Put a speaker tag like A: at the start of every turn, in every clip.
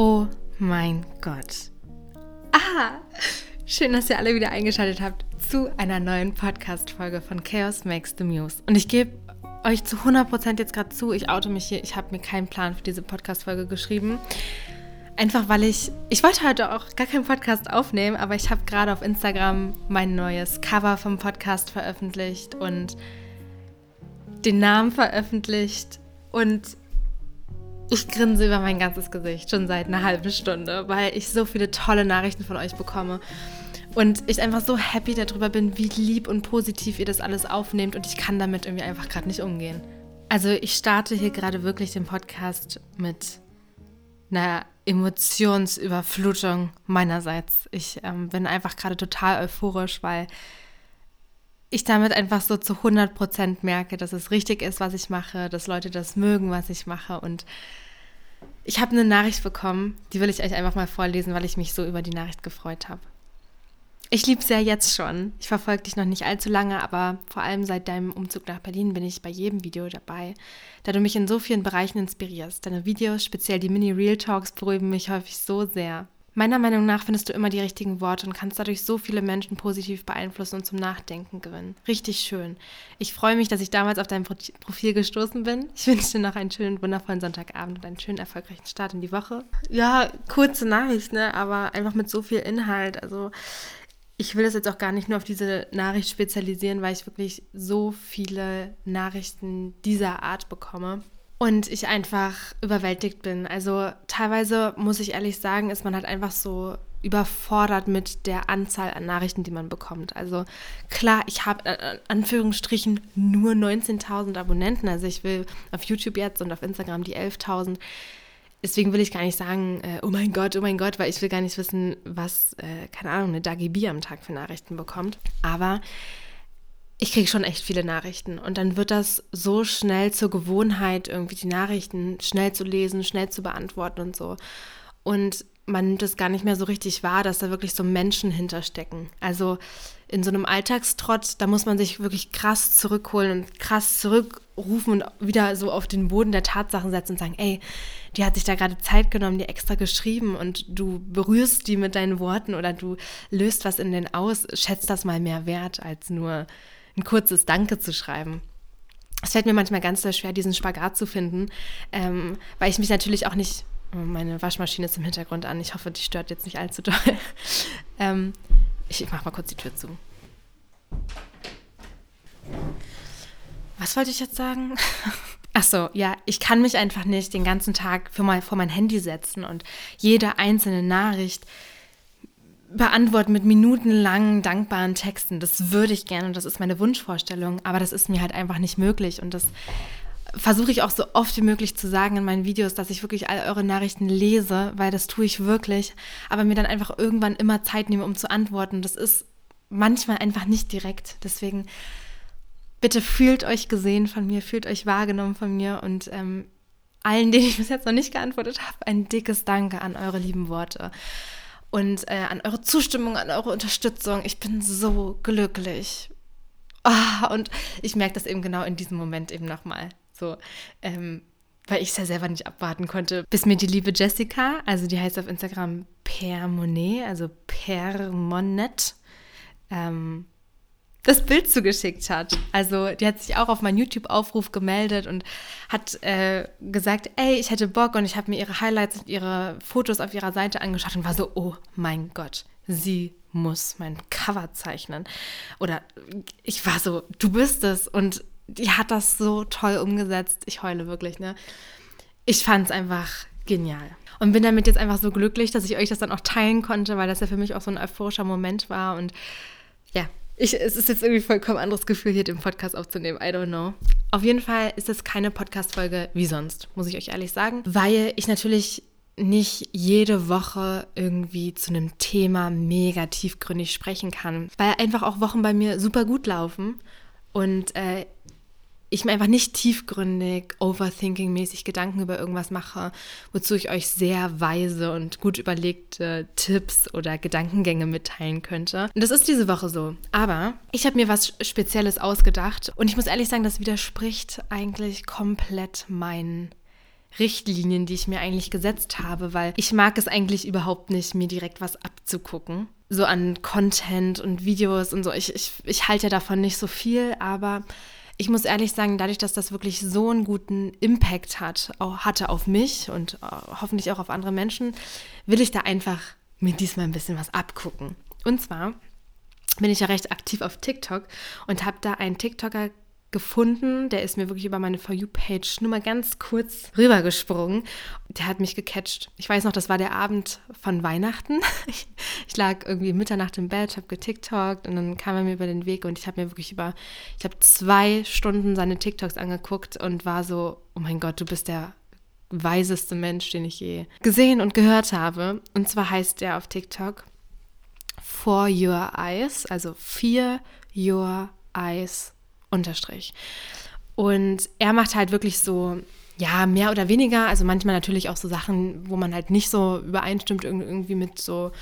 A: Oh mein Gott. Ah, schön, dass ihr alle wieder eingeschaltet habt zu einer neuen Podcast-Folge von Chaos Makes the Muse. Und ich gebe euch zu 100% jetzt gerade zu, ich oute mich hier, ich habe mir keinen Plan für diese Podcast-Folge geschrieben. Einfach weil ich, ich wollte heute auch gar keinen Podcast aufnehmen, aber ich habe gerade auf Instagram mein neues Cover vom Podcast veröffentlicht und den Namen veröffentlicht und ich grinse über mein ganzes Gesicht schon seit einer halben Stunde, weil ich so viele tolle Nachrichten von euch bekomme. Und ich einfach so happy darüber bin, wie lieb und positiv ihr das alles aufnehmt und ich kann damit irgendwie einfach gerade nicht umgehen. Also ich starte hier gerade wirklich den Podcast mit einer Emotionsüberflutung meinerseits. Ich ähm, bin einfach gerade total euphorisch, weil ich damit einfach so zu 100 Prozent merke, dass es richtig ist, was ich mache, dass Leute das mögen, was ich mache. Und ich habe eine Nachricht bekommen, die will ich euch einfach mal vorlesen, weil ich mich so über die Nachricht gefreut habe. Ich liebe es ja jetzt schon. Ich verfolge dich noch nicht allzu lange, aber vor allem seit deinem Umzug nach Berlin bin ich bei jedem Video dabei, da du mich in so vielen Bereichen inspirierst. Deine Videos, speziell die Mini-Real Talks, beruhigen mich häufig so sehr. Meiner Meinung nach findest du immer die richtigen Worte und kannst dadurch so viele Menschen positiv beeinflussen und zum Nachdenken gewinnen. Richtig schön. Ich freue mich, dass ich damals auf dein Profil gestoßen bin. Ich wünsche dir noch einen schönen, wundervollen Sonntagabend und einen schönen, erfolgreichen Start in die Woche. Ja, kurze Nachricht, ne? aber einfach mit so viel Inhalt. Also ich will das jetzt auch gar nicht nur auf diese Nachricht spezialisieren, weil ich wirklich so viele Nachrichten dieser Art bekomme und ich einfach überwältigt bin. Also teilweise muss ich ehrlich sagen, ist man halt einfach so überfordert mit der Anzahl an Nachrichten, die man bekommt. Also klar, ich habe äh, Anführungsstrichen nur 19.000 Abonnenten. Also ich will auf YouTube jetzt und auf Instagram die 11.000. Deswegen will ich gar nicht sagen, äh, oh mein Gott, oh mein Gott, weil ich will gar nicht wissen, was, äh, keine Ahnung, eine Dagi B am Tag für Nachrichten bekommt. Aber ich kriege schon echt viele Nachrichten und dann wird das so schnell zur Gewohnheit, irgendwie die Nachrichten schnell zu lesen, schnell zu beantworten und so. Und man nimmt es gar nicht mehr so richtig wahr, dass da wirklich so Menschen hinterstecken. Also in so einem Alltagstrott, da muss man sich wirklich krass zurückholen und krass zurückrufen und wieder so auf den Boden der Tatsachen setzen und sagen, ey, die hat sich da gerade Zeit genommen, die extra geschrieben und du berührst die mit deinen Worten oder du löst was in den aus, schätzt das mal mehr wert als nur ein kurzes Danke zu schreiben. Es fällt mir manchmal ganz sehr schwer, diesen Spagat zu finden, ähm, weil ich mich natürlich auch nicht. Oh, meine Waschmaschine ist im Hintergrund an. Ich hoffe, die stört jetzt nicht allzu doll. ähm, ich, ich mach mal kurz die Tür zu. Was wollte ich jetzt sagen? Ach so, ja, ich kann mich einfach nicht den ganzen Tag für mein, vor mein Handy setzen und jede einzelne Nachricht beantworten mit minutenlangen, dankbaren Texten. Das würde ich gerne und das ist meine Wunschvorstellung, aber das ist mir halt einfach nicht möglich und das versuche ich auch so oft wie möglich zu sagen in meinen Videos, dass ich wirklich all eure Nachrichten lese, weil das tue ich wirklich, aber mir dann einfach irgendwann immer Zeit nehme, um zu antworten. Das ist manchmal einfach nicht direkt. Deswegen bitte fühlt euch gesehen von mir, fühlt euch wahrgenommen von mir und ähm, allen, denen ich bis jetzt noch nicht geantwortet habe, ein dickes Danke an eure lieben Worte und äh, an eure Zustimmung, an eure Unterstützung. Ich bin so glücklich. Oh, und ich merke das eben genau in diesem Moment eben nochmal. So, ähm, weil ich es ja selber nicht abwarten konnte, bis mir die liebe Jessica, also die heißt auf Instagram Permonet, also Permonet, ähm, das Bild zugeschickt hat. Also die hat sich auch auf meinen YouTube-Aufruf gemeldet und hat äh, gesagt, ey, ich hätte Bock und ich habe mir ihre Highlights und ihre Fotos auf ihrer Seite angeschaut und war so, oh mein Gott, sie muss mein Cover zeichnen. Oder ich war so, du bist es. Und die hat das so toll umgesetzt. Ich heule wirklich, ne? Ich fand es einfach genial. Und bin damit jetzt einfach so glücklich, dass ich euch das dann auch teilen konnte, weil das ja für mich auch so ein euphorischer Moment war. Und ja, ich, es ist jetzt irgendwie vollkommen anderes Gefühl, hier den Podcast aufzunehmen. I don't know. Auf jeden Fall ist es keine Podcast-Folge wie sonst, muss ich euch ehrlich sagen, weil ich natürlich nicht jede Woche irgendwie zu einem Thema mega tiefgründig sprechen kann, weil einfach auch Wochen bei mir super gut laufen und äh, ich mir einfach nicht tiefgründig, overthinking-mäßig Gedanken über irgendwas mache, wozu ich euch sehr weise und gut überlegte Tipps oder Gedankengänge mitteilen könnte. Und das ist diese Woche so. Aber ich habe mir was Spezielles ausgedacht und ich muss ehrlich sagen, das widerspricht eigentlich komplett meinen Richtlinien, die ich mir eigentlich gesetzt habe, weil ich mag es eigentlich überhaupt nicht, mir direkt was abzugucken. So an Content und Videos und so. Ich, ich, ich halte ja davon nicht so viel, aber ich muss ehrlich sagen, dadurch, dass das wirklich so einen guten Impact hat, auch hatte auf mich und äh, hoffentlich auch auf andere Menschen, will ich da einfach mir diesmal ein bisschen was abgucken. Und zwar bin ich ja recht aktiv auf TikTok und habe da einen TikToker gefunden. Der ist mir wirklich über meine For You-Page nur mal ganz kurz rübergesprungen. Der hat mich gecatcht. Ich weiß noch, das war der Abend von Weihnachten. Ich, ich lag irgendwie Mitternacht im Bett, habe getiktokt und dann kam er mir über den Weg und ich habe mir wirklich über, ich habe zwei Stunden seine TikToks angeguckt und war so, oh mein Gott, du bist der weiseste Mensch, den ich je gesehen und gehört habe. Und zwar heißt der auf TikTok For Your Eyes, also Fear Your Eyes Unterstrich. Und er macht halt wirklich so, ja, mehr oder weniger, also manchmal natürlich auch so Sachen, wo man halt nicht so übereinstimmt irgendwie mit so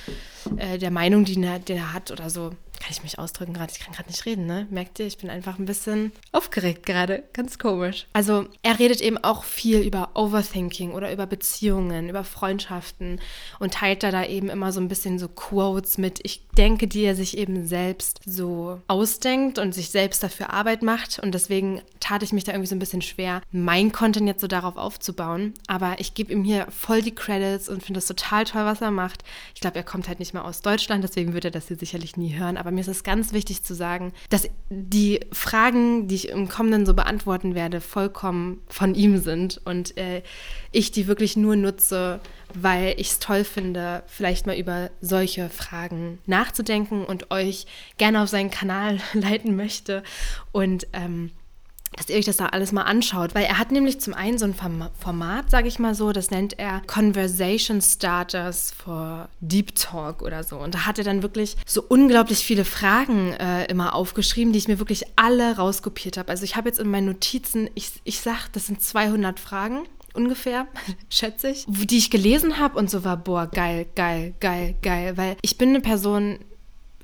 A: äh, der Meinung, die er, die er hat oder so kann ich mich ausdrücken gerade? Ich kann gerade nicht reden, ne? Merkt ihr, ich bin einfach ein bisschen aufgeregt gerade. Ganz komisch. Also, er redet eben auch viel über Overthinking oder über Beziehungen, über Freundschaften und teilt da da eben immer so ein bisschen so Quotes mit, ich denke, die er sich eben selbst so ausdenkt und sich selbst dafür Arbeit macht. Und deswegen tat ich mich da irgendwie so ein bisschen schwer, mein Content jetzt so darauf aufzubauen. Aber ich gebe ihm hier voll die Credits und finde das total toll, was er macht. Ich glaube, er kommt halt nicht mehr aus Deutschland, deswegen wird er das hier sicherlich nie hören. Aber mir ist es ganz wichtig zu sagen, dass die Fragen, die ich im Kommenden so beantworten werde, vollkommen von ihm sind und äh, ich die wirklich nur nutze, weil ich es toll finde, vielleicht mal über solche Fragen nachzudenken und euch gerne auf seinen Kanal leiten möchte. Und ähm, dass ihr euch das da alles mal anschaut, weil er hat nämlich zum einen so ein Format, sage ich mal so, das nennt er Conversation Starters for Deep Talk oder so. Und da hat er dann wirklich so unglaublich viele Fragen äh, immer aufgeschrieben, die ich mir wirklich alle rauskopiert habe. Also ich habe jetzt in meinen Notizen, ich, ich sag, das sind 200 Fragen ungefähr, schätze ich, die ich gelesen habe und so war, boah, geil, geil, geil, geil, weil ich bin eine Person,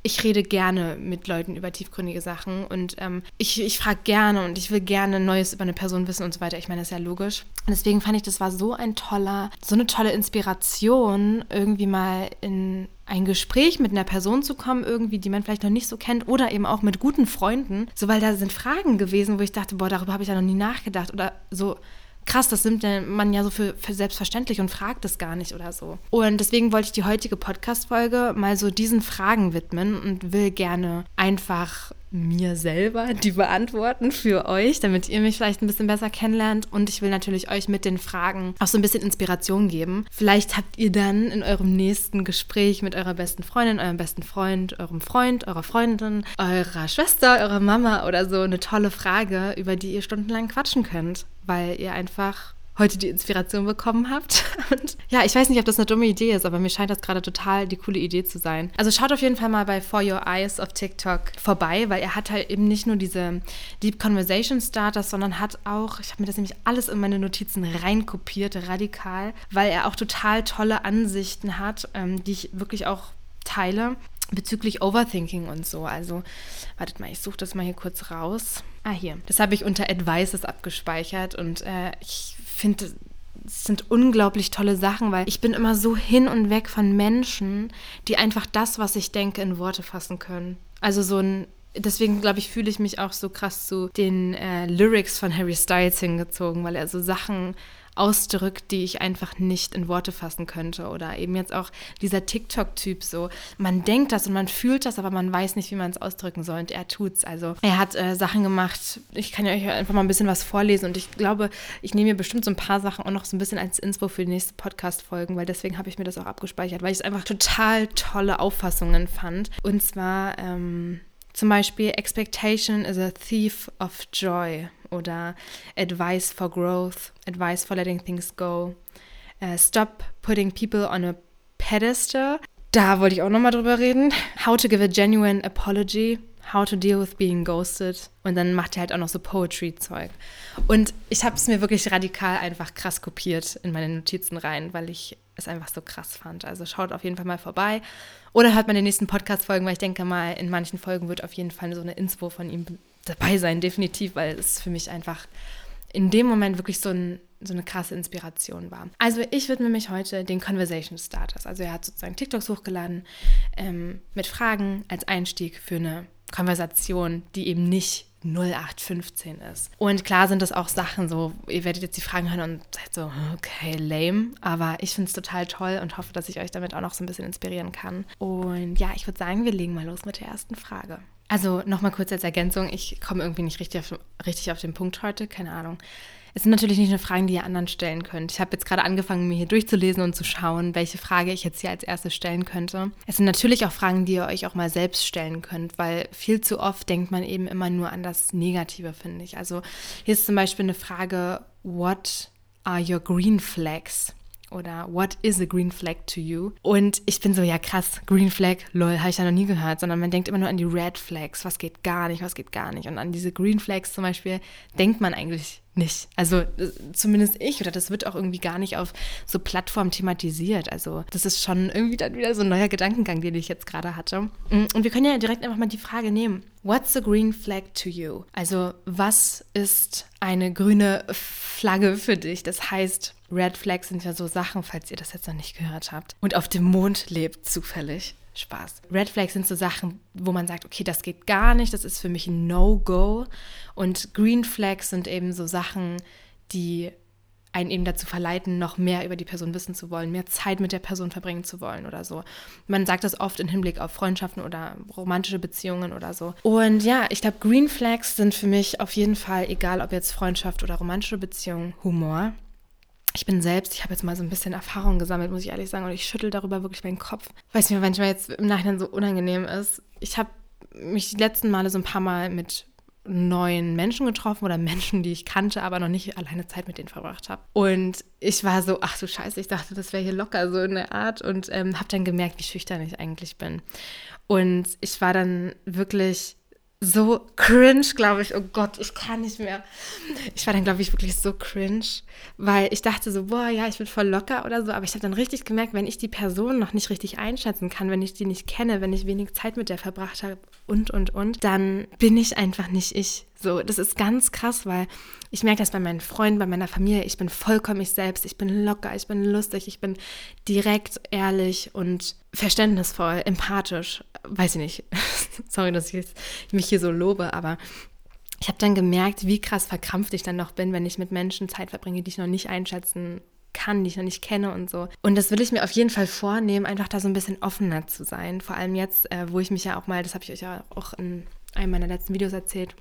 A: ich rede gerne mit Leuten über tiefgründige Sachen und ähm, ich, ich frage gerne und ich will gerne Neues über eine Person wissen und so weiter. Ich meine, das ist ja logisch. Und deswegen fand ich, das war so ein toller, so eine tolle Inspiration, irgendwie mal in ein Gespräch mit einer Person zu kommen, irgendwie, die man vielleicht noch nicht so kennt, oder eben auch mit guten Freunden. So, weil da sind Fragen gewesen, wo ich dachte, boah, darüber habe ich ja noch nie nachgedacht. Oder so krass, das nimmt man ja so für, für selbstverständlich und fragt es gar nicht oder so. Und deswegen wollte ich die heutige Podcast-Folge mal so diesen Fragen widmen und will gerne einfach mir selber die beantworten für euch, damit ihr mich vielleicht ein bisschen besser kennenlernt. Und ich will natürlich euch mit den Fragen auch so ein bisschen Inspiration geben. Vielleicht habt ihr dann in eurem nächsten Gespräch mit eurer besten Freundin, eurem besten Freund, eurem Freund, eurer Freundin, eurer Schwester, eurer Mama oder so eine tolle Frage, über die ihr stundenlang quatschen könnt, weil ihr einfach heute die Inspiration bekommen habt. Und ja, ich weiß nicht, ob das eine dumme Idee ist, aber mir scheint das gerade total die coole Idee zu sein. Also schaut auf jeden Fall mal bei For Your Eyes auf TikTok vorbei, weil er hat halt eben nicht nur diese Deep Conversation Starters, sondern hat auch, ich habe mir das nämlich alles in meine Notizen reinkopiert, radikal, weil er auch total tolle Ansichten hat, ähm, die ich wirklich auch teile bezüglich Overthinking und so. Also, wartet mal, ich suche das mal hier kurz raus. Ah, hier. Das habe ich unter Advices abgespeichert und äh, ich finde, es sind unglaublich tolle Sachen, weil ich bin immer so hin und weg von Menschen, die einfach das, was ich denke, in Worte fassen können. Also so ein Deswegen, glaube ich, fühle ich mich auch so krass zu den äh, Lyrics von Harry Styles hingezogen, weil er so Sachen ausdrückt, die ich einfach nicht in Worte fassen könnte. Oder eben jetzt auch dieser TikTok-Typ so. Man denkt das und man fühlt das, aber man weiß nicht, wie man es ausdrücken soll. Und er tut's. Also er hat äh, Sachen gemacht. Ich kann ja euch einfach mal ein bisschen was vorlesen. Und ich glaube, ich nehme mir bestimmt so ein paar Sachen auch noch so ein bisschen als Inspo für die nächste Podcast-Folgen, weil deswegen habe ich mir das auch abgespeichert, weil ich es einfach total tolle Auffassungen fand. Und zwar ähm, zum Beispiel Expectation is a thief of joy oder Advice for Growth, Advice for Letting Things Go, uh, Stop Putting People on a Pedestal. Da wollte ich auch nochmal drüber reden. How to give a genuine apology. How to Deal with Being Ghosted. Und dann macht er halt auch noch so Poetry-Zeug. Und ich habe es mir wirklich radikal einfach krass kopiert in meine Notizen rein, weil ich es einfach so krass fand. Also schaut auf jeden Fall mal vorbei. Oder hört mal den nächsten Podcast-Folgen, weil ich denke mal, in manchen Folgen wird auf jeden Fall so eine Inspo von ihm dabei sein, definitiv, weil es für mich einfach in dem Moment wirklich so, ein, so eine krasse Inspiration war. Also ich widme mich heute den Conversation Starters. Also er hat sozusagen TikToks hochgeladen ähm, mit Fragen als Einstieg für eine Konversation, die eben nicht 0815 ist. Und klar sind das auch Sachen so, ihr werdet jetzt die Fragen hören und seid so, okay, lame. Aber ich finde es total toll und hoffe, dass ich euch damit auch noch so ein bisschen inspirieren kann. Und ja, ich würde sagen, wir legen mal los mit der ersten Frage. Also nochmal kurz als Ergänzung, ich komme irgendwie nicht richtig auf, richtig auf den Punkt heute, keine Ahnung. Es sind natürlich nicht nur Fragen, die ihr anderen stellen könnt. Ich habe jetzt gerade angefangen, mir hier durchzulesen und zu schauen, welche Frage ich jetzt hier als erstes stellen könnte. Es sind natürlich auch Fragen, die ihr euch auch mal selbst stellen könnt, weil viel zu oft denkt man eben immer nur an das Negative, finde ich. Also hier ist zum Beispiel eine Frage, what are your green flags? Oder What is a green flag to you? Und ich bin so, ja krass, Green Flag, lol, habe ich ja noch nie gehört, sondern man denkt immer nur an die Red Flags, was geht gar nicht, was geht gar nicht. Und an diese Green Flags zum Beispiel denkt man eigentlich nicht. Also äh, zumindest ich oder das wird auch irgendwie gar nicht auf so Plattformen thematisiert. Also das ist schon irgendwie dann wieder so ein neuer Gedankengang, den ich jetzt gerade hatte. Mm, und wir können ja direkt einfach mal die Frage nehmen. What's a green flag to you? Also was ist eine grüne Flagge für dich? Das heißt, Red Flags sind ja so Sachen, falls ihr das jetzt noch nicht gehört habt. Und auf dem Mond lebt zufällig. Spaß. Red Flags sind so Sachen, wo man sagt, okay, das geht gar nicht, das ist für mich ein No-Go. Und Green Flags sind eben so Sachen, die einen eben dazu verleiten, noch mehr über die Person wissen zu wollen, mehr Zeit mit der Person verbringen zu wollen oder so. Man sagt das oft im Hinblick auf Freundschaften oder romantische Beziehungen oder so. Und ja, ich glaube, Green Flags sind für mich auf jeden Fall, egal ob jetzt Freundschaft oder romantische Beziehung, Humor ich bin selbst, ich habe jetzt mal so ein bisschen Erfahrung gesammelt, muss ich ehrlich sagen, und ich schüttel darüber wirklich meinen Kopf, weil es mir manchmal jetzt im Nachhinein so unangenehm ist. Ich habe mich die letzten Male so ein paar Mal mit neuen Menschen getroffen oder Menschen, die ich kannte, aber noch nicht alleine Zeit mit denen verbracht habe. Und ich war so, ach du Scheiße, ich dachte, das wäre hier locker so in der Art und ähm, habe dann gemerkt, wie schüchtern ich eigentlich bin. Und ich war dann wirklich so cringe, glaube ich. Oh Gott, ich kann nicht mehr. Ich war dann, glaube ich, wirklich so cringe, weil ich dachte so, boah, ja, ich bin voll locker oder so. Aber ich habe dann richtig gemerkt, wenn ich die Person noch nicht richtig einschätzen kann, wenn ich die nicht kenne, wenn ich wenig Zeit mit der verbracht habe und, und, und, dann bin ich einfach nicht ich. So, das ist ganz krass, weil ich merke das bei meinen Freunden, bei meiner Familie. Ich bin vollkommen ich selbst. Ich bin locker, ich bin lustig, ich bin direkt, ehrlich und verständnisvoll, empathisch. Weiß ich nicht. Sorry, dass ich mich hier so lobe, aber ich habe dann gemerkt, wie krass verkrampft ich dann noch bin, wenn ich mit Menschen Zeit verbringe, die ich noch nicht einschätzen kann, die ich noch nicht kenne und so. Und das will ich mir auf jeden Fall vornehmen, einfach da so ein bisschen offener zu sein. Vor allem jetzt, äh, wo ich mich ja auch mal, das habe ich euch ja auch in einem meiner letzten Videos erzählt,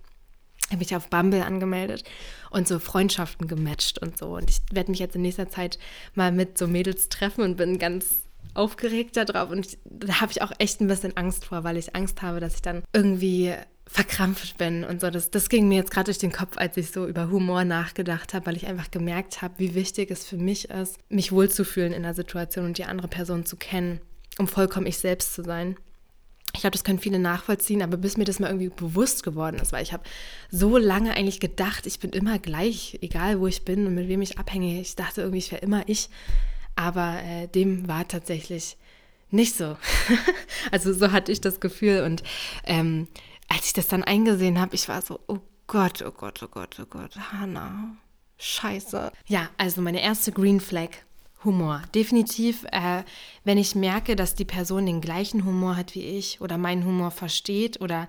A: habe ich auf Bumble angemeldet und so Freundschaften gematcht und so. Und ich werde mich jetzt in nächster Zeit mal mit so Mädels treffen und bin ganz aufgeregt darauf. Und ich, da habe ich auch echt ein bisschen Angst vor, weil ich Angst habe, dass ich dann irgendwie verkrampft bin und so. Das, das ging mir jetzt gerade durch den Kopf, als ich so über Humor nachgedacht habe, weil ich einfach gemerkt habe, wie wichtig es für mich ist, mich wohlzufühlen in der Situation und die andere Person zu kennen, um vollkommen ich selbst zu sein ich glaube, das können viele nachvollziehen, aber bis mir das mal irgendwie bewusst geworden ist, weil ich habe so lange eigentlich gedacht, ich bin immer gleich, egal wo ich bin und mit wem ich abhänge. Ich dachte irgendwie, ich wäre immer ich, aber äh, dem war tatsächlich nicht so. also so hatte ich das Gefühl und ähm, als ich das dann eingesehen habe, ich war so, oh Gott, oh Gott, oh Gott, oh Gott, Hannah, scheiße. Ja, also meine erste Green Flag Humor. Definitiv, äh, wenn ich merke, dass die Person den gleichen Humor hat wie ich oder meinen Humor versteht oder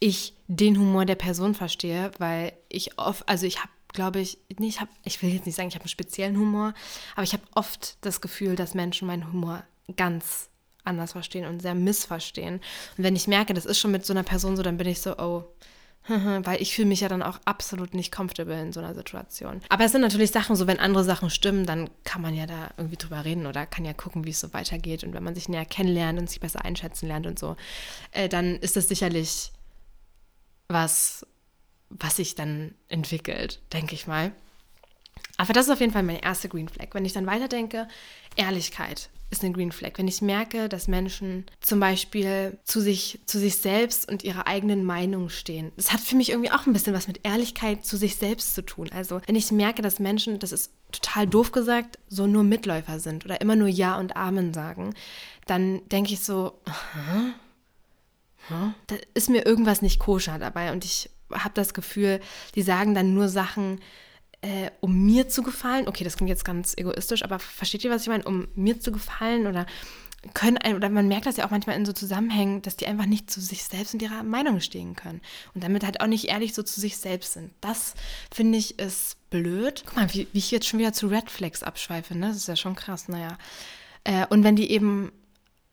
A: ich den Humor der Person verstehe, weil ich oft, also ich habe, glaube ich, nee, ich habe, ich will jetzt nicht sagen, ich habe einen speziellen Humor, aber ich habe oft das Gefühl, dass Menschen meinen Humor ganz anders verstehen und sehr missverstehen. Und wenn ich merke, das ist schon mit so einer Person so, dann bin ich so, oh, weil ich fühle mich ja dann auch absolut nicht comfortable in so einer Situation. Aber es sind natürlich Sachen, so wenn andere Sachen stimmen, dann kann man ja da irgendwie drüber reden oder kann ja gucken, wie es so weitergeht. Und wenn man sich näher kennenlernt und sich besser einschätzen lernt und so, äh, dann ist das sicherlich was, was sich dann entwickelt, denke ich mal. Aber das ist auf jeden Fall meine erste Green Flag. Wenn ich dann weiterdenke, Ehrlichkeit ist eine Green Flag. Wenn ich merke, dass Menschen zum Beispiel zu sich, zu sich selbst und ihrer eigenen Meinung stehen. Das hat für mich irgendwie auch ein bisschen was mit Ehrlichkeit zu sich selbst zu tun. Also wenn ich merke, dass Menschen, das ist total doof gesagt, so nur Mitläufer sind oder immer nur Ja und Amen sagen, dann denke ich so, Hä? Hä? da ist mir irgendwas nicht koscher dabei und ich habe das Gefühl, die sagen dann nur Sachen, äh, um mir zu gefallen. Okay, das klingt jetzt ganz egoistisch, aber versteht ihr, was ich meine? Um mir zu gefallen oder können, oder man merkt das ja auch manchmal in so Zusammenhängen, dass die einfach nicht zu sich selbst und ihrer Meinung stehen können. Und damit halt auch nicht ehrlich so zu sich selbst sind. Das finde ich ist blöd. Guck mal, wie, wie, ich jetzt schon wieder zu Red Flags abschweife, ne? Das ist ja schon krass, naja. Äh, und wenn die eben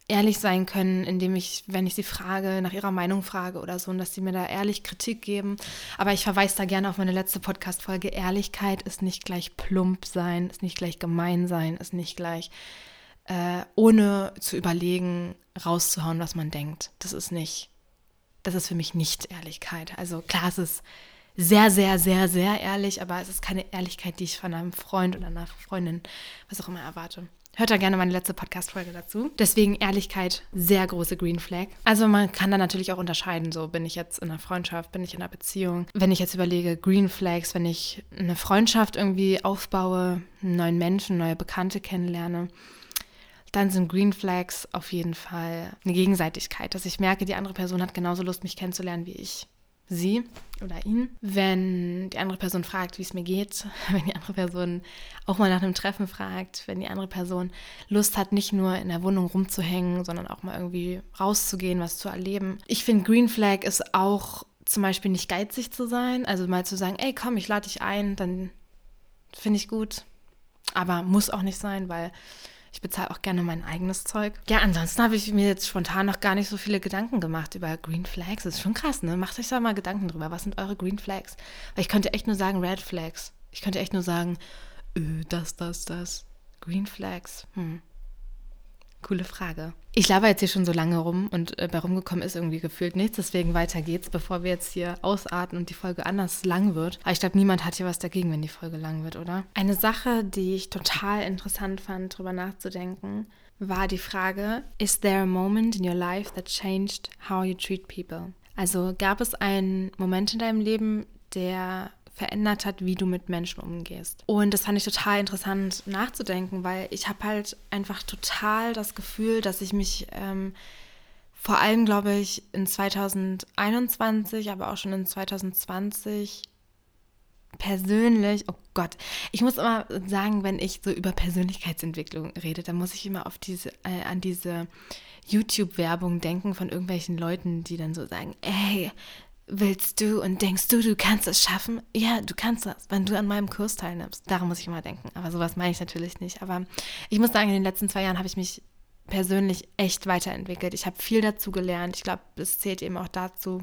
A: ehrlich sein können, indem ich, wenn ich sie frage, nach ihrer Meinung frage oder so, und dass sie mir da ehrlich Kritik geben. Aber ich verweise da gerne auf meine letzte Podcast-Folge. Ehrlichkeit ist nicht gleich plump sein, ist nicht gleich gemein sein, ist nicht gleich äh, ohne zu überlegen, rauszuhauen, was man denkt. Das ist nicht, das ist für mich nicht Ehrlichkeit. Also klar, es ist sehr, sehr, sehr, sehr ehrlich, aber es ist keine Ehrlichkeit, die ich von einem Freund oder einer Freundin, was auch immer, erwarte. Hört da gerne meine letzte Podcast-Folge dazu. Deswegen Ehrlichkeit, sehr große Green Flag. Also man kann da natürlich auch unterscheiden, so bin ich jetzt in einer Freundschaft, bin ich in einer Beziehung. Wenn ich jetzt überlege, Green Flags, wenn ich eine Freundschaft irgendwie aufbaue, einen neuen Menschen, neue Bekannte kennenlerne, dann sind Green Flags auf jeden Fall eine Gegenseitigkeit, dass ich merke, die andere Person hat genauso Lust, mich kennenzulernen wie ich sie oder ihn. Wenn die andere Person fragt, wie es mir geht, wenn die andere Person auch mal nach einem Treffen fragt, wenn die andere Person Lust hat, nicht nur in der Wohnung rumzuhängen, sondern auch mal irgendwie rauszugehen, was zu erleben. Ich finde, Green Flag ist auch zum Beispiel nicht geizig zu sein, also mal zu sagen, ey, komm, ich lade dich ein, dann finde ich gut. Aber muss auch nicht sein, weil ich bezahle auch gerne mein eigenes Zeug. Ja, ansonsten habe ich mir jetzt spontan noch gar nicht so viele Gedanken gemacht über Green Flags. Das ist schon krass, ne? Macht euch da mal Gedanken drüber. Was sind eure Green Flags? Weil ich könnte echt nur sagen Red Flags. Ich könnte echt nur sagen, öh, das, das, das. Green Flags. Hm. Coole Frage. Ich laber jetzt hier schon so lange rum und äh, bei rumgekommen ist irgendwie gefühlt nichts. Deswegen weiter geht's, bevor wir jetzt hier ausarten und die Folge anders lang wird. Aber ich glaube, niemand hat hier was dagegen, wenn die Folge lang wird, oder? Eine Sache, die ich total interessant fand, drüber nachzudenken, war die Frage: Is there a moment in your life that changed how you treat people? Also gab es einen Moment in deinem Leben, der verändert hat, wie du mit Menschen umgehst. Und das fand ich total interessant nachzudenken, weil ich habe halt einfach total das Gefühl, dass ich mich ähm, vor allem, glaube ich, in 2021, aber auch schon in 2020 persönlich, oh Gott, ich muss immer sagen, wenn ich so über Persönlichkeitsentwicklung rede, dann muss ich immer auf diese, äh, an diese YouTube-Werbung denken von irgendwelchen Leuten, die dann so sagen, ey, willst du und denkst du, du kannst es schaffen? Ja, du kannst das, wenn du an meinem Kurs teilnimmst. Daran muss ich immer denken. Aber sowas meine ich natürlich nicht. Aber ich muss sagen, in den letzten zwei Jahren habe ich mich persönlich echt weiterentwickelt. Ich habe viel dazu gelernt. Ich glaube, es zählt eben auch dazu,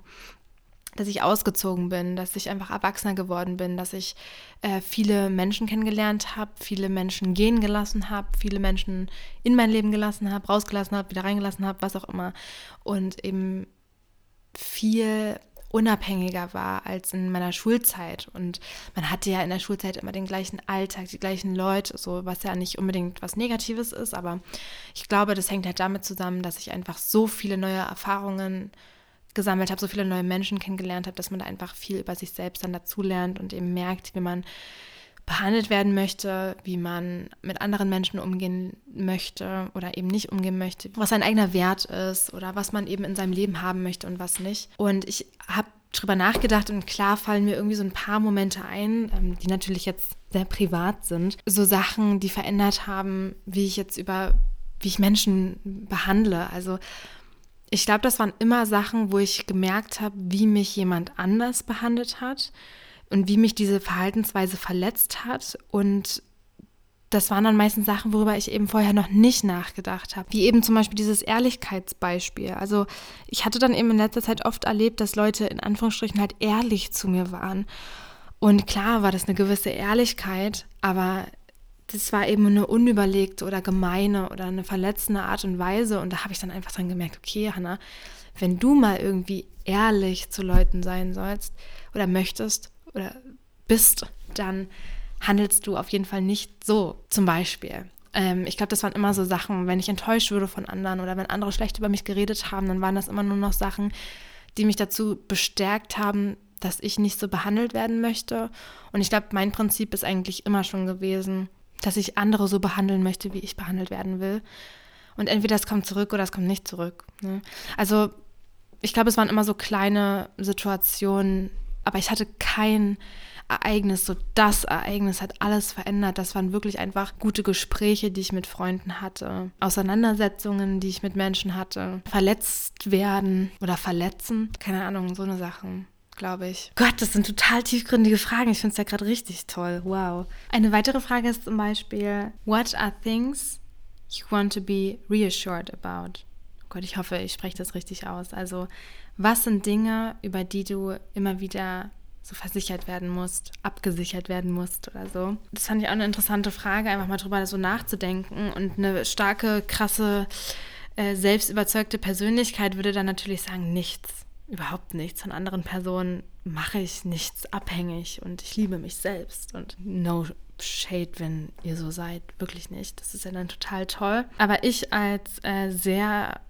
A: dass ich ausgezogen bin, dass ich einfach erwachsener geworden bin, dass ich äh, viele Menschen kennengelernt habe, viele Menschen gehen gelassen habe, viele Menschen in mein Leben gelassen habe, rausgelassen habe, wieder reingelassen habe, was auch immer. Und eben viel unabhängiger war als in meiner Schulzeit. Und man hatte ja in der Schulzeit immer den gleichen Alltag, die gleichen Leute, so was ja nicht unbedingt was Negatives ist, aber ich glaube, das hängt halt damit zusammen, dass ich einfach so viele neue Erfahrungen gesammelt habe, so viele neue Menschen kennengelernt habe, dass man da einfach viel über sich selbst dann dazulernt und eben merkt, wie man behandelt werden möchte, wie man mit anderen Menschen umgehen möchte oder eben nicht umgehen möchte, was sein eigener Wert ist oder was man eben in seinem Leben haben möchte und was nicht. Und ich habe drüber nachgedacht und klar fallen mir irgendwie so ein paar Momente ein, ähm, die natürlich jetzt sehr privat sind. So Sachen, die verändert haben, wie ich jetzt über, wie ich Menschen behandle. Also ich glaube, das waren immer Sachen, wo ich gemerkt habe, wie mich jemand anders behandelt hat und wie mich diese Verhaltensweise verletzt hat. Und das waren dann meistens Sachen, worüber ich eben vorher noch nicht nachgedacht habe. Wie eben zum Beispiel dieses Ehrlichkeitsbeispiel. Also ich hatte dann eben in letzter Zeit oft erlebt, dass Leute in Anführungsstrichen halt ehrlich zu mir waren. Und klar war das eine gewisse Ehrlichkeit, aber das war eben eine unüberlegte oder gemeine oder eine verletzende Art und Weise. Und da habe ich dann einfach dran gemerkt, okay, Hannah, wenn du mal irgendwie ehrlich zu Leuten sein sollst oder möchtest, oder bist, dann handelst du auf jeden Fall nicht so, zum Beispiel. Ähm, ich glaube, das waren immer so Sachen, wenn ich enttäuscht wurde von anderen oder wenn andere schlecht über mich geredet haben, dann waren das immer nur noch Sachen, die mich dazu bestärkt haben, dass ich nicht so behandelt werden möchte. Und ich glaube, mein Prinzip ist eigentlich immer schon gewesen, dass ich andere so behandeln möchte, wie ich behandelt werden will. Und entweder es kommt zurück oder es kommt nicht zurück. Ne? Also ich glaube, es waren immer so kleine Situationen, aber ich hatte kein Ereignis, so das Ereignis hat alles verändert. Das waren wirklich einfach gute Gespräche, die ich mit Freunden hatte, Auseinandersetzungen, die ich mit Menschen hatte, verletzt werden oder verletzen, keine Ahnung, so eine Sachen glaube ich. Gott, das sind total tiefgründige Fragen. Ich finde es ja gerade richtig toll. Wow. Eine weitere Frage ist zum Beispiel, what are things you want to be reassured about? Gott, ich hoffe, ich spreche das richtig aus. Also, was sind Dinge, über die du immer wieder so versichert werden musst, abgesichert werden musst oder so. Das fand ich auch eine interessante Frage, einfach mal drüber so nachzudenken. Und eine starke, krasse, äh, selbstüberzeugte Persönlichkeit würde dann natürlich sagen, nichts, überhaupt nichts. Von anderen Personen mache ich nichts abhängig und ich liebe mich selbst. Und no shade, wenn ihr so seid, wirklich nicht. Das ist ja dann total toll. Aber ich als äh, sehr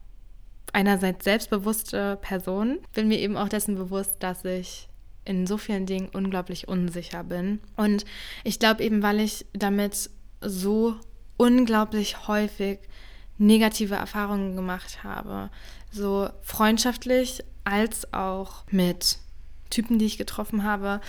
A: einerseits selbstbewusste Person bin mir eben auch dessen bewusst, dass ich in so vielen Dingen unglaublich unsicher bin. Und ich glaube eben, weil ich damit so unglaublich häufig negative Erfahrungen gemacht habe, so freundschaftlich als auch mit Typen, die ich getroffen habe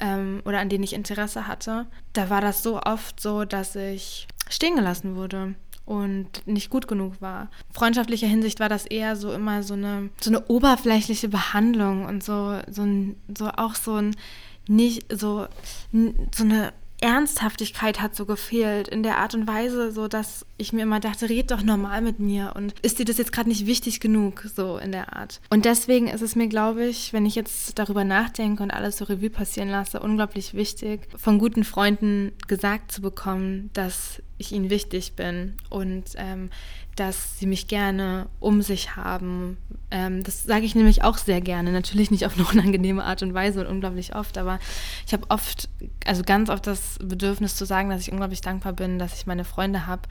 A: ähm, oder an denen ich Interesse hatte, da war das so oft so, dass ich stehen gelassen wurde und nicht gut genug war. Freundschaftlicher Hinsicht war das eher so immer so eine, so eine oberflächliche Behandlung und so, so, ein, so auch so ein nicht so, so eine Ernsthaftigkeit hat so gefehlt in der Art und Weise, so dass ich mir immer dachte, red doch normal mit mir und ist dir das jetzt gerade nicht wichtig genug, so in der Art. Und deswegen ist es mir, glaube ich, wenn ich jetzt darüber nachdenke und alles so Revue passieren lasse, unglaublich wichtig, von guten Freunden gesagt zu bekommen, dass ich ihnen wichtig bin und ähm, dass sie mich gerne um sich haben. Ähm, das sage ich nämlich auch sehr gerne. Natürlich nicht auf eine unangenehme Art und Weise und unglaublich oft, aber ich habe oft, also ganz oft das Bedürfnis zu sagen, dass ich unglaublich dankbar bin, dass ich meine Freunde habe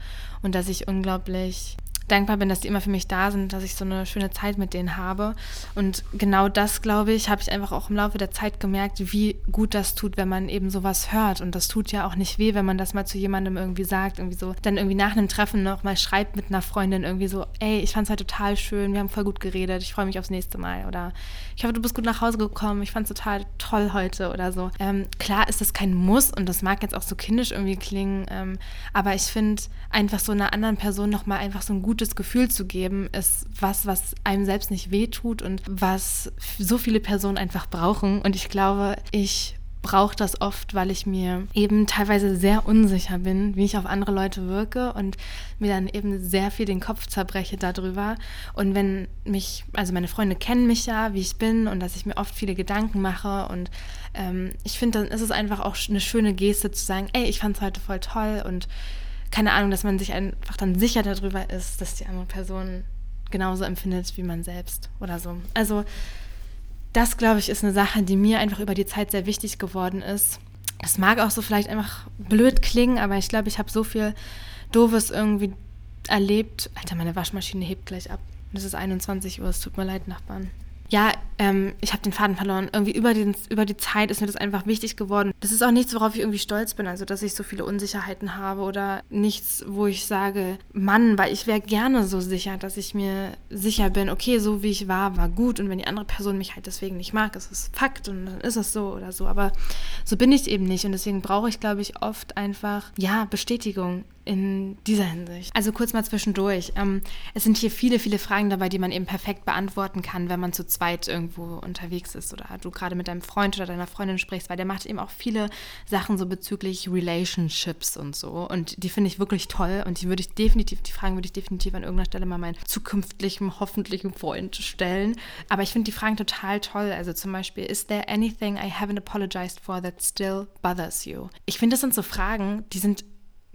A: und dass ich unglaublich dankbar bin, dass die immer für mich da sind, dass ich so eine schöne Zeit mit denen habe. Und genau das, glaube ich, habe ich einfach auch im Laufe der Zeit gemerkt, wie gut das tut, wenn man eben sowas hört. Und das tut ja auch nicht weh, wenn man das mal zu jemandem irgendwie sagt, irgendwie so, dann irgendwie nach einem Treffen noch mal schreibt mit einer Freundin irgendwie so, ey, ich fand es halt total schön, wir haben voll gut geredet, ich freue mich aufs nächste Mal. Oder ich hoffe, du bist gut nach Hause gekommen, ich fand es total toll heute oder so. Ähm, klar ist das kein Muss und das mag jetzt auch so kindisch irgendwie klingen, ähm, aber ich finde einfach so einer anderen Person noch mal einfach so ein gutes gutes Gefühl zu geben, ist was, was einem selbst nicht wehtut und was so viele Personen einfach brauchen. Und ich glaube, ich brauche das oft, weil ich mir eben teilweise sehr unsicher bin, wie ich auf andere Leute wirke und mir dann eben sehr viel den Kopf zerbreche darüber. Und wenn mich, also meine Freunde kennen mich ja, wie ich bin und dass ich mir oft viele Gedanken mache und ähm, ich finde, dann ist es einfach auch eine schöne Geste zu sagen, ey, ich fand es heute voll toll und keine Ahnung, dass man sich einfach dann sicher darüber ist, dass die andere Person genauso empfindet wie man selbst oder so. Also das, glaube ich, ist eine Sache, die mir einfach über die Zeit sehr wichtig geworden ist. Das mag auch so vielleicht einfach blöd klingen, aber ich glaube, ich habe so viel Doofes irgendwie erlebt. Alter, meine Waschmaschine hebt gleich ab. Es ist 21 Uhr, es tut mir leid, Nachbarn ja, ähm, ich habe den Faden verloren. Irgendwie über, den, über die Zeit ist mir das einfach wichtig geworden. Das ist auch nichts, worauf ich irgendwie stolz bin, also dass ich so viele Unsicherheiten habe oder nichts, wo ich sage, Mann, weil ich wäre gerne so sicher, dass ich mir sicher bin, okay, so wie ich war, war gut und wenn die andere Person mich halt deswegen nicht mag, ist es Fakt und dann ist es so oder so. Aber so bin ich eben nicht und deswegen brauche ich, glaube ich, oft einfach, ja, Bestätigung in dieser Hinsicht. Also kurz mal zwischendurch. Ähm, es sind hier viele, viele Fragen dabei, die man eben perfekt beantworten kann, wenn man zu zweit irgendwo unterwegs ist oder du gerade mit deinem Freund oder deiner Freundin sprichst, weil der macht eben auch viele Sachen so bezüglich Relationships und so. Und die finde ich wirklich toll und die würde ich definitiv, die Fragen würde ich definitiv an irgendeiner Stelle mal meinen zukünftigen, hoffentlichen Freund stellen. Aber ich finde die Fragen total toll. Also zum Beispiel, is there anything I haven't apologized for that still bothers you? Ich finde, das sind so Fragen, die sind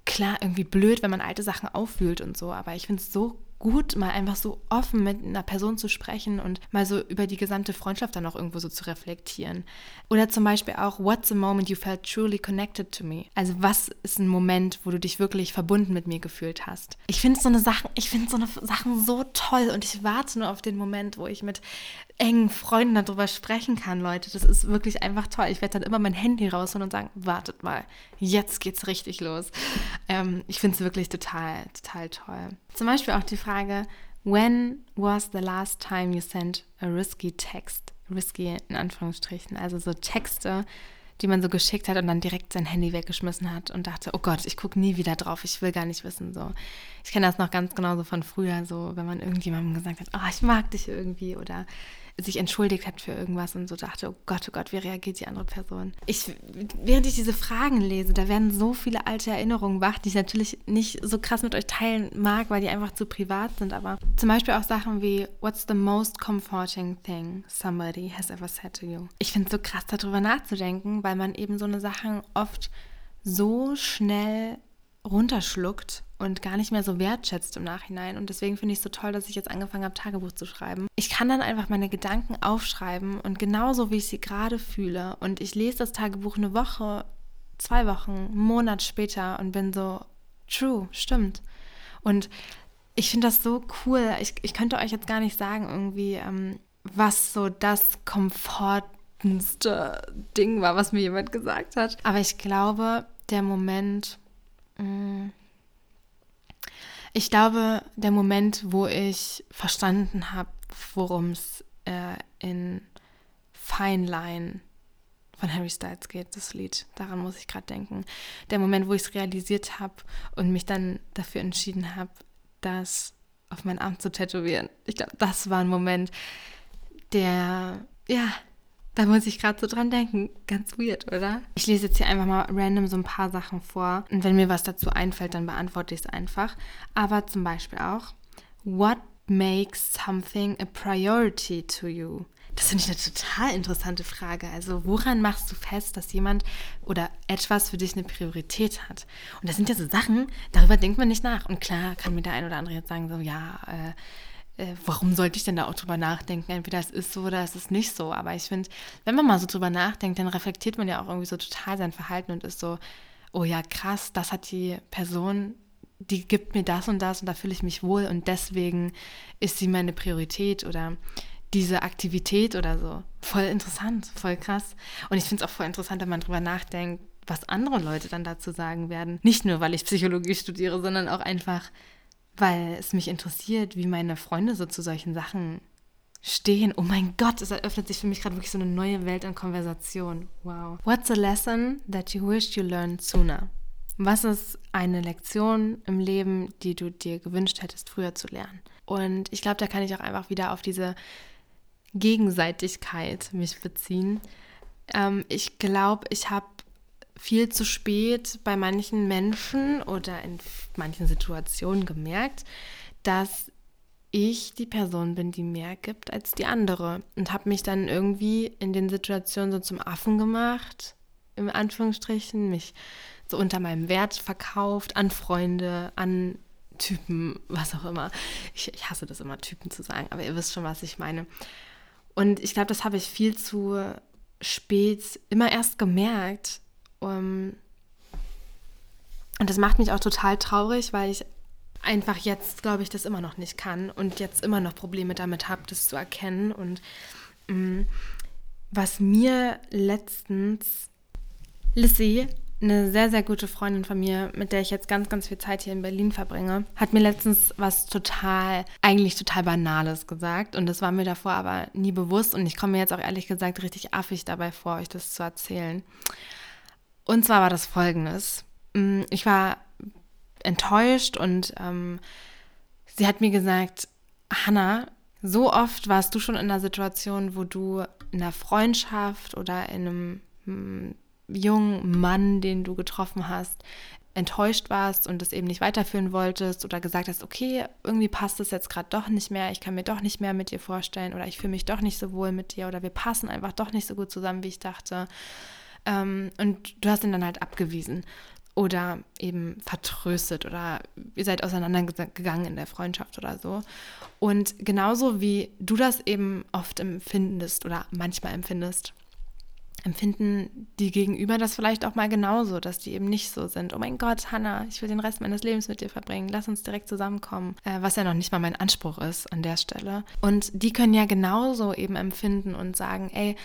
A: klar irgendwie blöd, wenn man alte Sachen aufwühlt und so, aber ich finde es so gut, mal einfach so offen mit einer Person zu sprechen und mal so über die gesamte Freundschaft dann auch irgendwo so zu reflektieren. Oder zum Beispiel auch, what's a moment you felt truly connected to me? Also was ist ein Moment, wo du dich wirklich verbunden mit mir gefühlt hast? Ich finde so eine Sachen, ich finde so eine Sachen so toll und ich warte nur auf den Moment, wo ich mit engen Freunden darüber sprechen kann, Leute. Das ist wirklich einfach toll. Ich werde dann immer mein Handy rausholen und sagen, wartet mal, jetzt geht's richtig los. Ähm, ich finde es wirklich total, total toll. Zum Beispiel auch die Frage, when was the last time you sent a risky text? risky in Anführungsstrichen. Also so Texte, die man so geschickt hat und dann direkt sein Handy weggeschmissen hat und dachte, oh Gott, ich gucke nie wieder drauf, ich will gar nicht wissen. So. Ich kenne das noch ganz genauso von früher, so wenn man irgendjemandem gesagt hat, oh, ich mag dich irgendwie oder sich entschuldigt hat für irgendwas und so dachte, oh Gott, oh Gott, wie reagiert die andere Person? Ich, während ich diese Fragen lese, da werden so viele alte Erinnerungen wach, die ich natürlich nicht so krass mit euch teilen mag, weil die einfach zu privat sind. Aber zum Beispiel auch Sachen wie, what's the most comforting thing somebody has ever said to you? Ich finde es so krass, darüber nachzudenken, weil man eben so eine Sachen oft so schnell runterschluckt und gar nicht mehr so wertschätzt im Nachhinein. Und deswegen finde ich es so toll, dass ich jetzt angefangen habe, Tagebuch zu schreiben. Ich kann dann einfach meine Gedanken aufschreiben und genauso, wie ich sie gerade fühle. Und ich lese das Tagebuch eine Woche, zwei Wochen, einen Monat später und bin so, true, stimmt. Und ich finde das so cool. Ich, ich könnte euch jetzt gar nicht sagen, irgendwie, ähm, was so das komfortendste Ding war, was mir jemand gesagt hat. Aber ich glaube, der Moment, Mm. Ich glaube, der Moment, wo ich verstanden habe, worum es äh, in Fine Line von Harry Styles geht, das Lied, daran muss ich gerade denken. Der Moment, wo ich es realisiert habe und mich dann dafür entschieden habe, das auf meinen Arm zu tätowieren. Ich glaube, das war ein Moment, der, ja, da muss ich gerade so dran denken. Ganz weird, oder? Ich lese jetzt hier einfach mal random so ein paar Sachen vor. Und wenn mir was dazu einfällt, dann beantworte ich es einfach. Aber zum Beispiel auch, what makes something a priority to you? Das finde ich eine total interessante Frage. Also, woran machst du fest, dass jemand oder etwas für dich eine Priorität hat? Und das sind ja so Sachen, darüber denkt man nicht nach. Und klar kann mir der ein oder andere jetzt sagen, so, ja, äh, äh, warum sollte ich denn da auch drüber nachdenken? Entweder es ist so oder es ist nicht so. Aber ich finde, wenn man mal so drüber nachdenkt, dann reflektiert man ja auch irgendwie so total sein Verhalten und ist so, oh ja, krass, das hat die Person, die gibt mir das und das und da fühle ich mich wohl und deswegen ist sie meine Priorität oder diese Aktivität oder so. Voll interessant, voll krass. Und ich finde es auch voll interessant, wenn man drüber nachdenkt, was andere Leute dann dazu sagen werden. Nicht nur, weil ich Psychologie studiere, sondern auch einfach, weil es mich interessiert, wie meine Freunde so zu solchen Sachen stehen. Oh mein Gott, es eröffnet sich für mich gerade wirklich so eine neue Welt an Konversation. Wow. What's a lesson that you wished you learned sooner? Was ist eine Lektion im Leben, die du dir gewünscht hättest, früher zu lernen? Und ich glaube, da kann ich auch einfach wieder auf diese Gegenseitigkeit mich beziehen. Ähm, ich glaube, ich habe viel zu spät bei manchen Menschen oder in manchen Situationen gemerkt, dass ich die Person bin, die mehr gibt als die andere. Und habe mich dann irgendwie in den Situationen so zum Affen gemacht, im Anführungsstrichen, mich so unter meinem Wert verkauft, an Freunde, an Typen, was auch immer. Ich, ich hasse das immer, Typen zu sagen, aber ihr wisst schon, was ich meine. Und ich glaube, das habe ich viel zu spät immer erst gemerkt, um, und das macht mich auch total traurig, weil ich einfach jetzt, glaube ich, das immer noch nicht kann und jetzt immer noch Probleme damit habe, das zu erkennen. Und um, mm, was mir letztens Lissy, eine sehr, sehr gute Freundin von mir, mit der ich jetzt ganz, ganz viel Zeit hier in Berlin verbringe, hat mir letztens was total, eigentlich total Banales gesagt. Und das war mir davor aber nie bewusst. Und ich komme mir jetzt auch ehrlich gesagt richtig affig dabei vor, euch das zu erzählen. Und zwar war das folgendes. Mm, ich war enttäuscht und ähm, sie hat mir gesagt, Hannah, so oft warst du schon in einer Situation, wo du in einer Freundschaft oder in einem hm, jungen Mann, den du getroffen hast, enttäuscht warst und es eben nicht weiterführen wolltest oder gesagt hast, okay, irgendwie passt es jetzt gerade doch nicht mehr, ich kann mir doch nicht mehr mit dir vorstellen oder ich fühle mich doch nicht so wohl mit dir oder wir passen einfach doch nicht so gut zusammen, wie ich dachte. Ähm, und du hast ihn dann halt abgewiesen oder eben vertröstet oder ihr seid auseinandergegangen in der Freundschaft oder so. Und genauso wie du das eben oft empfindest oder manchmal empfindest, empfinden die Gegenüber das vielleicht auch mal genauso, dass die eben nicht so sind. Oh mein Gott, Hannah, ich will den Rest meines Lebens mit dir verbringen. Lass uns direkt zusammenkommen. Äh, was ja noch nicht mal mein Anspruch ist an der Stelle. Und die können ja genauso eben empfinden und sagen, ey,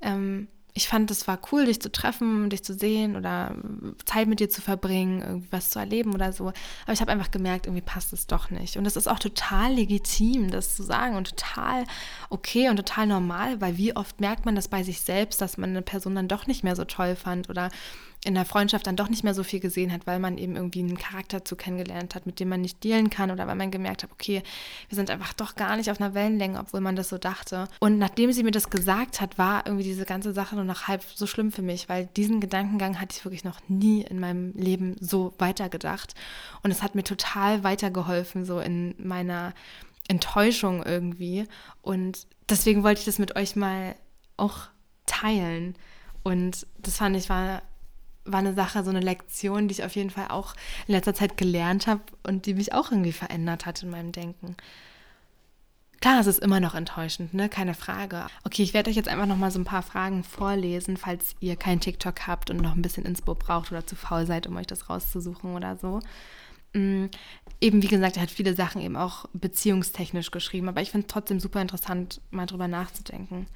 A: ähm, ich fand, es war cool, dich zu treffen, dich zu sehen oder Zeit mit dir zu verbringen, irgendwie was zu erleben oder so. Aber ich habe einfach gemerkt, irgendwie passt es doch nicht. Und das ist auch total legitim, das zu sagen und total okay und total normal, weil wie oft merkt man das bei sich selbst, dass man eine Person dann doch nicht mehr so toll fand oder in der Freundschaft dann doch nicht mehr so viel gesehen hat, weil man eben irgendwie einen Charakter zu kennengelernt hat, mit dem man nicht dealen kann oder weil man gemerkt hat, okay, wir sind einfach doch gar nicht auf einer Wellenlänge, obwohl man das so dachte. Und nachdem sie mir das gesagt hat, war irgendwie diese ganze Sache nur noch halb so schlimm für mich, weil diesen Gedankengang hatte ich wirklich noch nie in meinem Leben so weitergedacht. Und es hat mir total weitergeholfen, so in meiner Enttäuschung irgendwie. Und deswegen wollte ich das mit euch mal auch teilen. Und das fand ich war war eine Sache, so eine Lektion, die ich auf jeden Fall auch in letzter Zeit gelernt habe und die mich auch irgendwie verändert hat in meinem Denken. Klar, es ist immer noch enttäuschend, ne? Keine Frage. Okay, ich werde euch jetzt einfach noch mal so ein paar Fragen vorlesen, falls ihr keinen TikTok habt und noch ein bisschen Inspo braucht oder zu faul seid, um euch das rauszusuchen oder so. Mhm. Eben, wie gesagt, er hat viele Sachen eben auch beziehungstechnisch geschrieben, aber ich finde es trotzdem super interessant, mal drüber nachzudenken.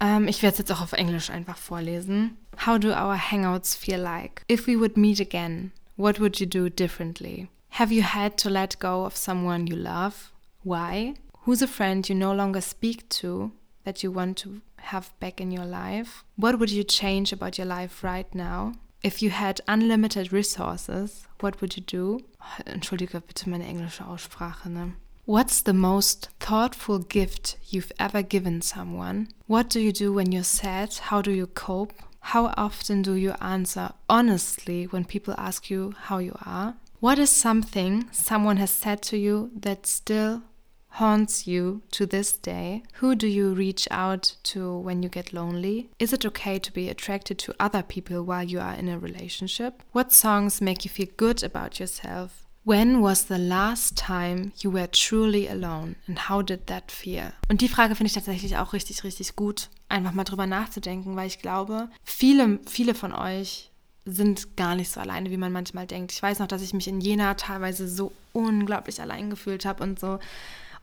A: Ähm, ich werde es jetzt auch auf Englisch einfach vorlesen. How do our hangouts feel like? If we would meet again, what would you do differently? Have you had to let go of someone you love? Why? Who's a friend you no longer speak to that you want to have back in your life? What would you change about your life right now? If you had unlimited resources, what would you do? Entschuldige bitte meine englische Aussprache, ne? What's the most thoughtful gift you've ever given someone? What do you do when you're sad? How do you cope? How often do you answer honestly when people ask you how you are? What is something someone has said to you that still haunts you to this day? Who do you reach out to when you get lonely? Is it okay to be attracted to other people while you are in a relationship? What songs make you feel good about yourself? When was the last time you were truly alone and how did that feel? Und die Frage finde ich tatsächlich auch richtig, richtig gut, einfach mal drüber nachzudenken, weil ich glaube, viele, viele von euch sind gar nicht so alleine, wie man manchmal denkt. Ich weiß noch, dass ich mich in Jena teilweise so unglaublich allein gefühlt habe und so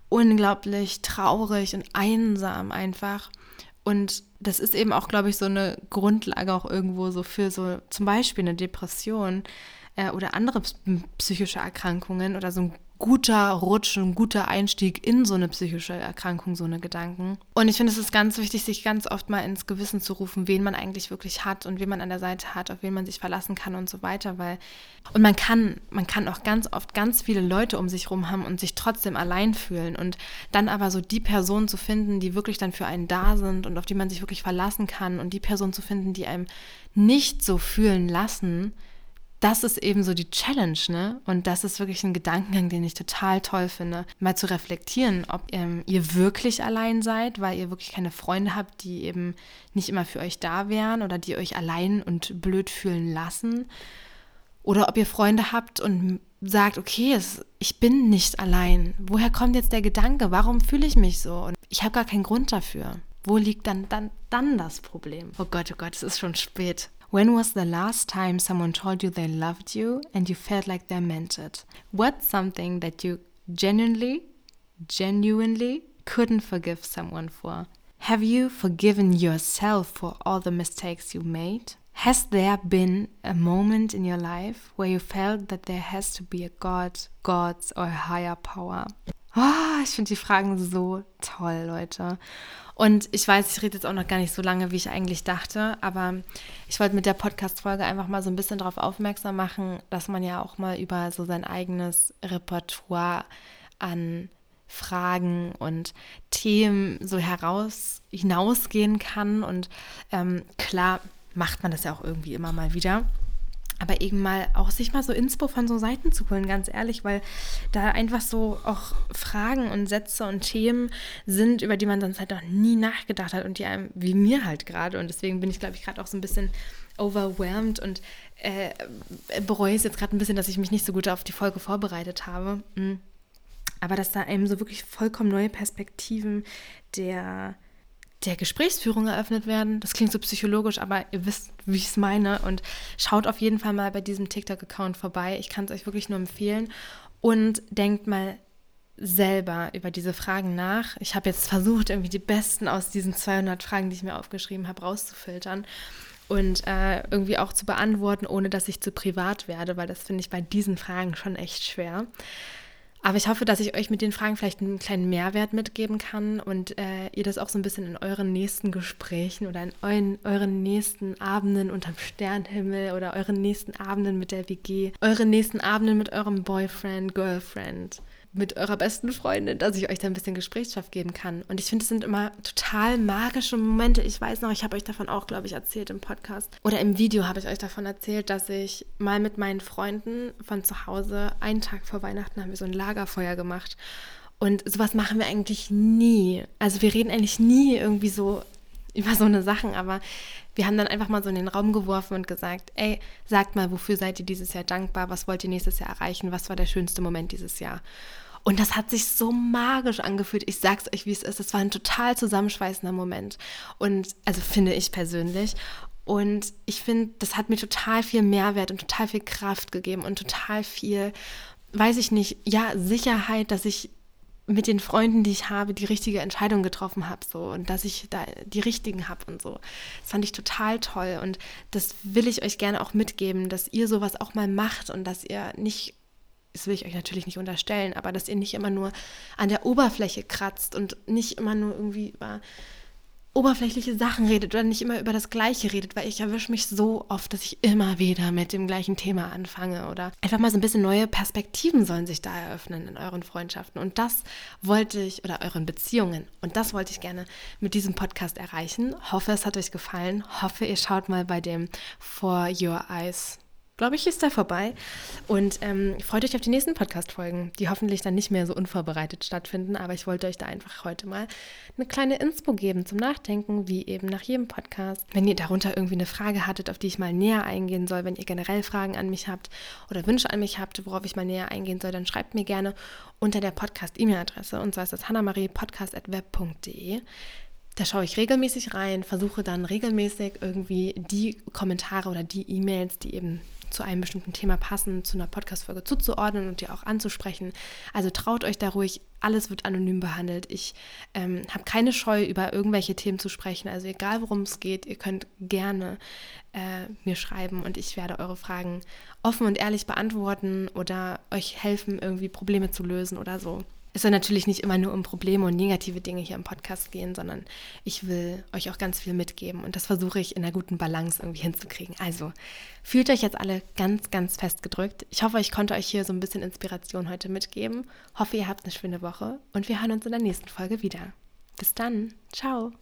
A: unglaublich traurig und einsam einfach. Und das ist eben auch, glaube ich, so eine Grundlage auch irgendwo so für so zum Beispiel eine Depression äh, oder andere psychische Erkrankungen oder so ein guter Rutsch, ein guter Einstieg in so eine psychische Erkrankung, so eine Gedanken. Und ich finde, es ist ganz wichtig, sich ganz oft mal ins Gewissen zu rufen, wen man eigentlich wirklich hat und wen man an der Seite hat, auf wen man sich verlassen kann und so weiter, weil und man kann, man kann auch ganz oft ganz viele Leute um sich rum haben und sich trotzdem allein fühlen und dann aber so die Person zu finden, die wirklich dann für einen da sind und auf die man sich wirklich verlassen kann und die Person zu finden, die einem nicht so fühlen lassen, das ist eben so die Challenge, ne? Und das ist wirklich ein Gedankengang, den ich total toll finde, mal zu reflektieren, ob ähm, ihr wirklich allein seid, weil ihr wirklich keine Freunde habt, die eben nicht immer für euch da wären oder die euch allein und blöd fühlen lassen. Oder ob ihr Freunde habt und sagt, okay, es, ich bin nicht allein. Woher kommt jetzt der Gedanke? Warum fühle ich mich so? Und ich habe gar keinen Grund dafür. Wo liegt dann, dann, dann das Problem? Oh Gott, oh Gott, es ist schon spät. When was the last time someone told you they loved you and you felt like they meant it? What's something that you genuinely, genuinely couldn't forgive someone for? Have you forgiven yourself for all the mistakes you made? Has there been a moment in your life where you felt that there has to be a God, gods or a higher power? Oh, ich finde die Fragen so toll, Leute. Und ich weiß, ich rede jetzt auch noch gar nicht so lange, wie ich eigentlich dachte, aber ich wollte mit der Podcast-Folge einfach mal so ein bisschen darauf aufmerksam machen, dass man ja auch mal über so sein eigenes Repertoire an Fragen und Themen so heraus hinausgehen kann. Und ähm, klar macht man das ja auch irgendwie immer mal wieder aber eben mal auch sich mal so Inspo von so Seiten zu holen, ganz ehrlich, weil da einfach so auch Fragen und Sätze und Themen sind, über die man sonst halt noch nie nachgedacht hat und die einem, wie mir halt gerade, und deswegen bin ich, glaube ich, gerade auch so ein bisschen overwhelmed und äh, bereue es jetzt gerade ein bisschen, dass ich mich nicht so gut auf die Folge vorbereitet habe. Mhm. Aber dass da einem so wirklich vollkommen neue Perspektiven der der Gesprächsführung eröffnet werden. Das klingt so psychologisch, aber ihr wisst, wie ich es meine. Und schaut auf jeden Fall mal bei diesem TikTok-Account vorbei. Ich kann es euch wirklich nur empfehlen. Und denkt mal selber über diese Fragen nach. Ich habe jetzt versucht, irgendwie die besten aus diesen 200 Fragen, die ich mir aufgeschrieben habe, rauszufiltern und äh, irgendwie auch zu beantworten, ohne dass ich zu privat werde, weil das finde ich bei diesen Fragen schon echt schwer. Aber ich hoffe, dass ich euch mit den Fragen vielleicht einen kleinen Mehrwert mitgeben kann und äh, ihr das auch so ein bisschen in euren nächsten Gesprächen oder in euren, euren nächsten Abenden unterm Sternhimmel oder euren nächsten Abenden mit der WG, euren nächsten Abenden mit eurem Boyfriend, Girlfriend mit eurer besten Freundin, dass ich euch da ein bisschen Gesprächsstoff geben kann. Und ich finde, es sind immer total magische Momente. Ich weiß noch, ich habe euch davon auch, glaube ich, erzählt im Podcast. Oder im Video habe ich euch davon erzählt, dass ich mal mit meinen Freunden von zu Hause, einen Tag vor Weihnachten, haben wir so ein Lagerfeuer gemacht. Und sowas machen wir eigentlich nie. Also wir reden eigentlich nie irgendwie so über so eine Sachen, aber wir haben dann einfach mal so in den Raum geworfen und gesagt, ey, sagt mal, wofür seid ihr dieses Jahr dankbar? Was wollt ihr nächstes Jahr erreichen? Was war der schönste Moment dieses Jahr? Und das hat sich so magisch angefühlt. Ich sag's euch, wie es ist. Es war ein total zusammenschweißender Moment. Und also finde ich persönlich. Und ich finde, das hat mir total viel Mehrwert und total viel Kraft gegeben und total viel, weiß ich nicht, ja, Sicherheit, dass ich mit den Freunden, die ich habe, die richtige Entscheidung getroffen habe, so und dass ich da die richtigen habe und so. Das fand ich total toll und das will ich euch gerne auch mitgeben, dass ihr sowas auch mal macht und dass ihr nicht das will ich euch natürlich nicht unterstellen, aber dass ihr nicht immer nur an der Oberfläche kratzt und nicht immer nur irgendwie über oberflächliche Sachen redet oder nicht immer über das Gleiche redet, weil ich erwische mich so oft, dass ich immer wieder mit dem gleichen Thema anfange oder einfach mal so ein bisschen neue Perspektiven sollen sich da eröffnen in euren Freundschaften und das wollte ich oder euren Beziehungen und das wollte ich gerne mit diesem Podcast erreichen. Hoffe, es hat euch gefallen. Hoffe, ihr schaut mal bei dem For Your Eyes glaube ich, ist da vorbei. Und ähm, freut euch auf die nächsten Podcast-Folgen, die hoffentlich dann nicht mehr so unvorbereitet stattfinden. Aber ich wollte euch da einfach heute mal eine kleine Inspo geben zum Nachdenken, wie eben nach jedem Podcast. Wenn ihr darunter irgendwie eine Frage hattet, auf die ich mal näher eingehen soll, wenn ihr generell Fragen an mich habt oder Wünsche an mich habt, worauf ich mal näher eingehen soll, dann schreibt mir gerne unter der Podcast-E-Mail-Adresse. Und zwar ist das hannamariepodcast.web.de. Da schaue ich regelmäßig rein, versuche dann regelmäßig irgendwie die Kommentare oder die E-Mails, die eben zu einem bestimmten Thema passen, zu einer Podcast-Folge zuzuordnen und dir auch anzusprechen. Also traut euch da ruhig, alles wird anonym behandelt. Ich ähm, habe keine Scheu, über irgendwelche Themen zu sprechen. Also egal worum es geht, ihr könnt gerne äh, mir schreiben und ich werde eure Fragen offen und ehrlich beantworten oder euch helfen, irgendwie Probleme zu lösen oder so es soll natürlich nicht immer nur um Probleme und negative Dinge hier im Podcast gehen, sondern ich will euch auch ganz viel mitgeben und das versuche ich in einer guten Balance irgendwie hinzukriegen. Also fühlt euch jetzt alle ganz, ganz fest gedrückt. Ich hoffe, ich konnte euch hier so ein bisschen Inspiration heute mitgeben. Hoffe, ihr habt eine schöne Woche und wir hören uns in der nächsten Folge wieder. Bis dann. Ciao.